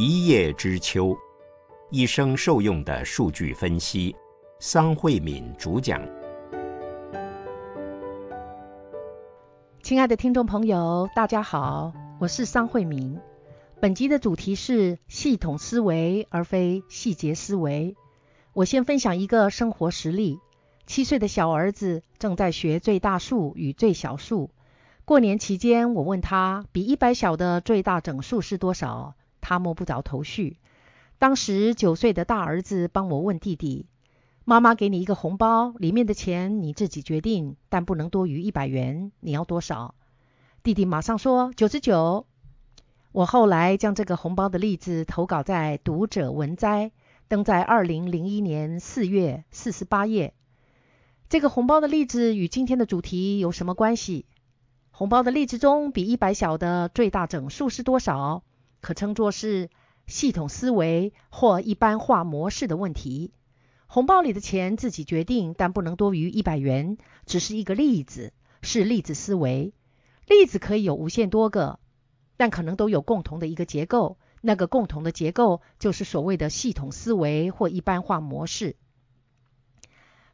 一叶知秋，一生受用的数据分析。桑慧敏主讲。亲爱的听众朋友，大家好，我是桑慧敏。本集的主题是系统思维，而非细节思维。我先分享一个生活实例：七岁的小儿子正在学最大数与最小数。过年期间，我问他比一百小的最大整数是多少？他摸不着头绪。当时九岁的大儿子帮我问弟弟：“妈妈给你一个红包，里面的钱你自己决定，但不能多于一百元，你要多少？”弟弟马上说：“九十九。”我后来将这个红包的例子投稿在《读者文摘》，登在二零零一年四月四十八页。这个红包的例子与今天的主题有什么关系？红包的例子中，比一百小的最大整数是多少？可称作是系统思维或一般化模式的问题。红包里的钱自己决定，但不能多于一百元，只是一个例子，是例子思维。例子可以有无限多个，但可能都有共同的一个结构。那个共同的结构就是所谓的系统思维或一般化模式。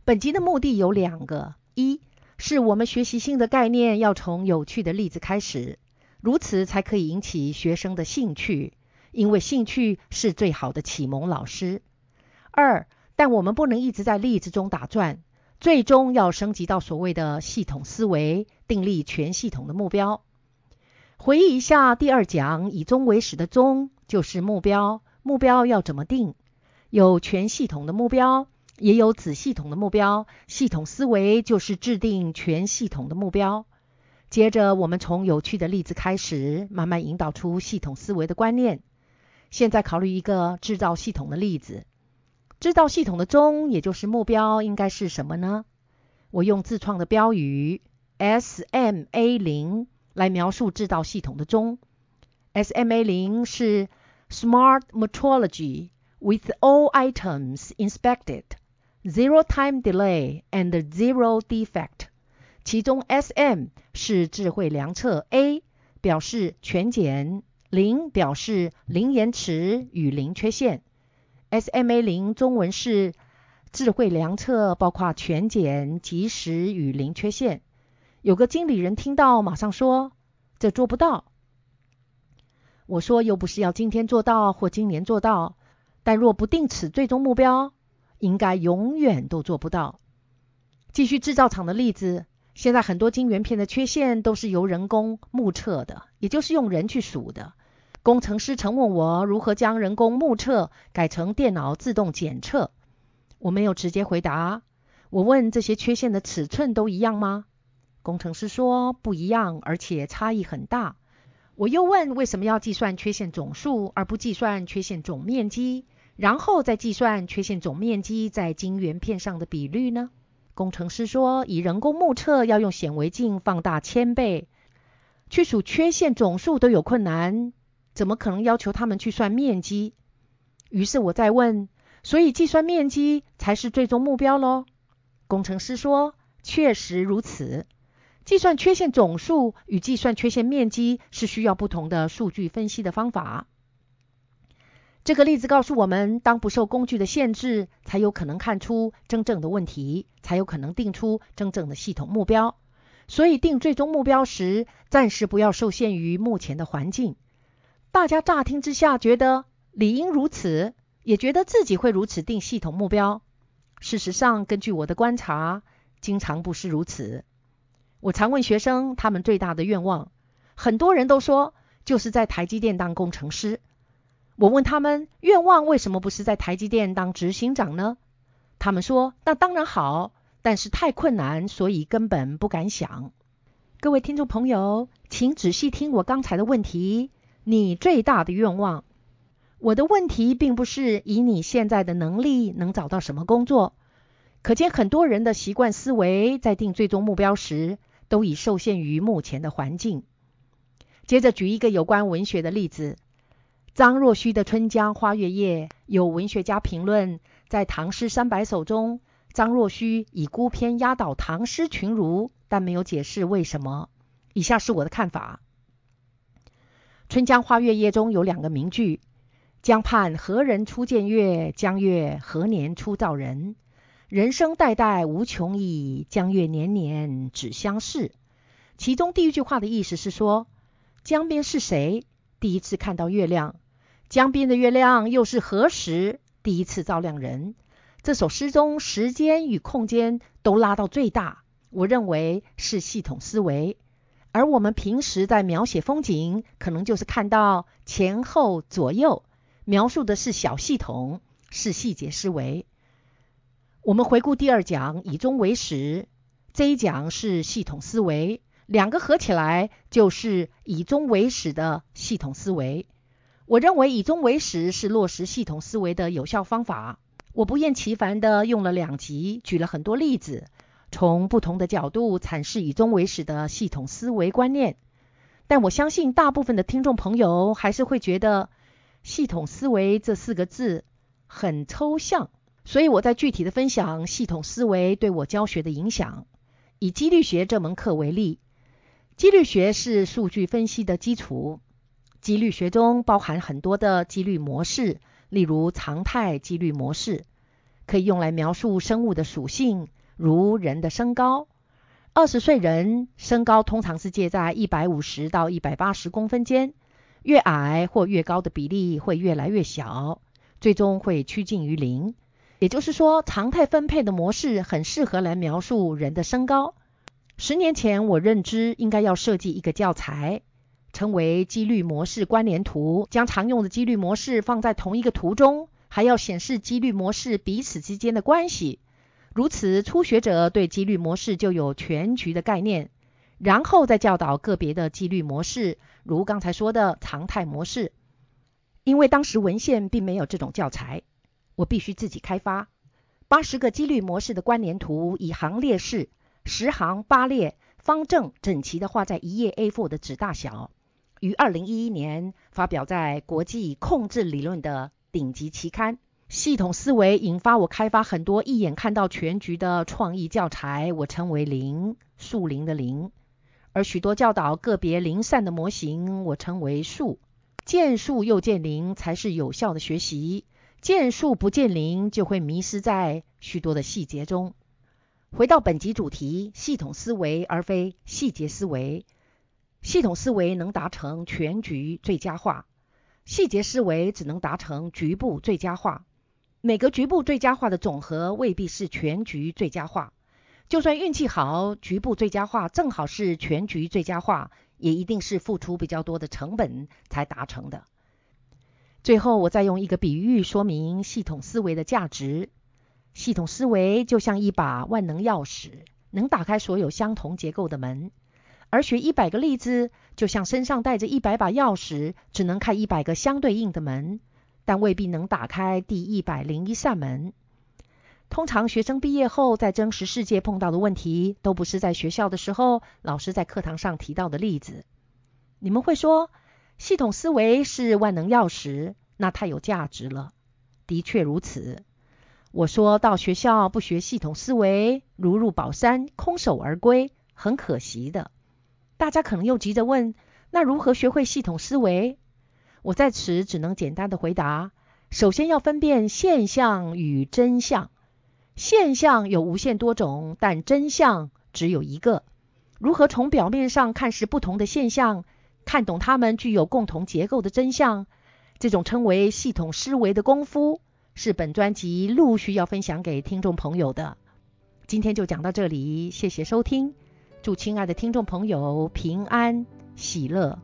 本集的目的有两个：一是我们学习新的概念，要从有趣的例子开始，如此才可以引起学生的兴趣，因为兴趣是最好的启蒙老师。二，但我们不能一直在例子中打转，最终要升级到所谓的系统思维，订立全系统的目标。回忆一下第二讲，以终为始的终就是目标，目标要怎么定？有全系统的目标。也有子系统的目标，系统思维就是制定全系统的目标。接着，我们从有趣的例子开始，慢慢引导出系统思维的观念。现在考虑一个制造系统的例子。制造系统的终，也就是目标，应该是什么呢？我用自创的标语 SMA 零来描述制造系统的终。SMA 零是 Smart Metrology with all items inspected。Zero time delay and zero defect。其中 SM 是智慧量测，A 表示全检，零表示零延迟与零缺陷。SMA 零中文是智慧量测，包括全检、及时与零缺陷。有个经理人听到，马上说：“这做不到。”我说：“又不是要今天做到或今年做到，但若不定此最终目标。”应该永远都做不到。继续制造厂的例子，现在很多晶圆片的缺陷都是由人工目测的，也就是用人去数的。工程师曾问我如何将人工目测改成电脑自动检测，我没有直接回答。我问这些缺陷的尺寸都一样吗？工程师说不一样，而且差异很大。我又问为什么要计算缺陷总数而不计算缺陷总面积？然后再计算缺陷总面积在晶圆片上的比率呢？工程师说，以人工目测要用显微镜放大千倍，去数缺陷总数都有困难，怎么可能要求他们去算面积？于是我再问，所以计算面积才是最终目标喽？工程师说，确实如此。计算缺陷总数与计算缺陷面积是需要不同的数据分析的方法。这个例子告诉我们，当不受工具的限制，才有可能看出真正的问题，才有可能定出真正的系统目标。所以定最终目标时，暂时不要受限于目前的环境。大家乍听之下觉得理应如此，也觉得自己会如此定系统目标。事实上，根据我的观察，经常不是如此。我常问学生他们最大的愿望，很多人都说就是在台积电当工程师。我问他们愿望为什么不是在台积电当执行长呢？他们说那当然好，但是太困难，所以根本不敢想。各位听众朋友，请仔细听我刚才的问题：你最大的愿望？我的问题并不是以你现在的能力能找到什么工作。可见很多人的习惯思维在定最终目标时，都已受限于目前的环境。接着举一个有关文学的例子。张若虚的《春江花月夜》，有文学家评论，在《唐诗三百首》中，张若虚以孤篇压倒唐诗群儒，但没有解释为什么。以下是我的看法：《春江花月夜》中有两个名句：“江畔何人初见月？江月何年初照人？人生代代无穷已，江月年年只相识。其中第一句话的意思是说，江边是谁第一次看到月亮？江边的月亮又是何时第一次照亮人？这首诗中时间与空间都拉到最大，我认为是系统思维。而我们平时在描写风景，可能就是看到前后左右。描述的是小系统，是细节思维。我们回顾第二讲，以终为始，这一讲是系统思维，两个合起来就是以终为始的系统思维。我认为以终为始是落实系统思维的有效方法。我不厌其烦地用了两集，举了很多例子，从不同的角度阐释以终为始的系统思维观念。但我相信大部分的听众朋友还是会觉得。系统思维这四个字很抽象，所以我在具体的分享系统思维对我教学的影响。以几率学这门课为例，几率学是数据分析的基础。几率学中包含很多的几率模式，例如常态几率模式，可以用来描述生物的属性，如人的身高。二十岁人身高通常是介在一百五十到一百八十公分间。越矮或越高的比例会越来越小，最终会趋近于零。也就是说，常态分配的模式很适合来描述人的身高。十年前，我认知应该要设计一个教材，称为几率模式关联图，将常用的几率模式放在同一个图中，还要显示几率模式彼此之间的关系。如此，初学者对几率模式就有全局的概念。然后再教导个别的几率模式，如刚才说的常态模式。因为当时文献并没有这种教材，我必须自己开发。八十个几率模式的关联图，以行列式，十行八列，方正整齐的画在一页 A4 的纸大小，于二零一一年发表在国际控制理论的顶级期刊。系统思维引发我开发很多一眼看到全局的创意教材，我称为零，数零的零。而许多教导个别零散的模型，我称为数。见数又见零才是有效的学习。见数不见零，就会迷失在许多的细节中。回到本集主题，系统思维而非细节思维。系统思维能达成全局最佳化，细节思维只能达成局部最佳化。每个局部最佳化的总和未必是全局最佳化。就算运气好，局部最佳化正好是全局最佳化，也一定是付出比较多的成本才达成的。最后，我再用一个比喻说明系统思维的价值。系统思维就像一把万能钥匙，能打开所有相同结构的门；而学一百个例子，就像身上带着一百把钥匙，只能开一百个相对应的门，但未必能打开第一百零一扇门。通常学生毕业后，在真实世界碰到的问题，都不是在学校的时候老师在课堂上提到的例子。你们会说，系统思维是万能钥匙，那太有价值了。的确如此。我说到学校不学系统思维，如入宝山，空手而归，很可惜的。大家可能又急着问，那如何学会系统思维？我在此只能简单的回答：首先要分辨现象与真相。现象有无限多种，但真相只有一个。如何从表面上看似不同的现象，看懂它们具有共同结构的真相？这种称为系统思维的功夫，是本专辑陆续要分享给听众朋友的。今天就讲到这里，谢谢收听，祝亲爱的听众朋友平安喜乐。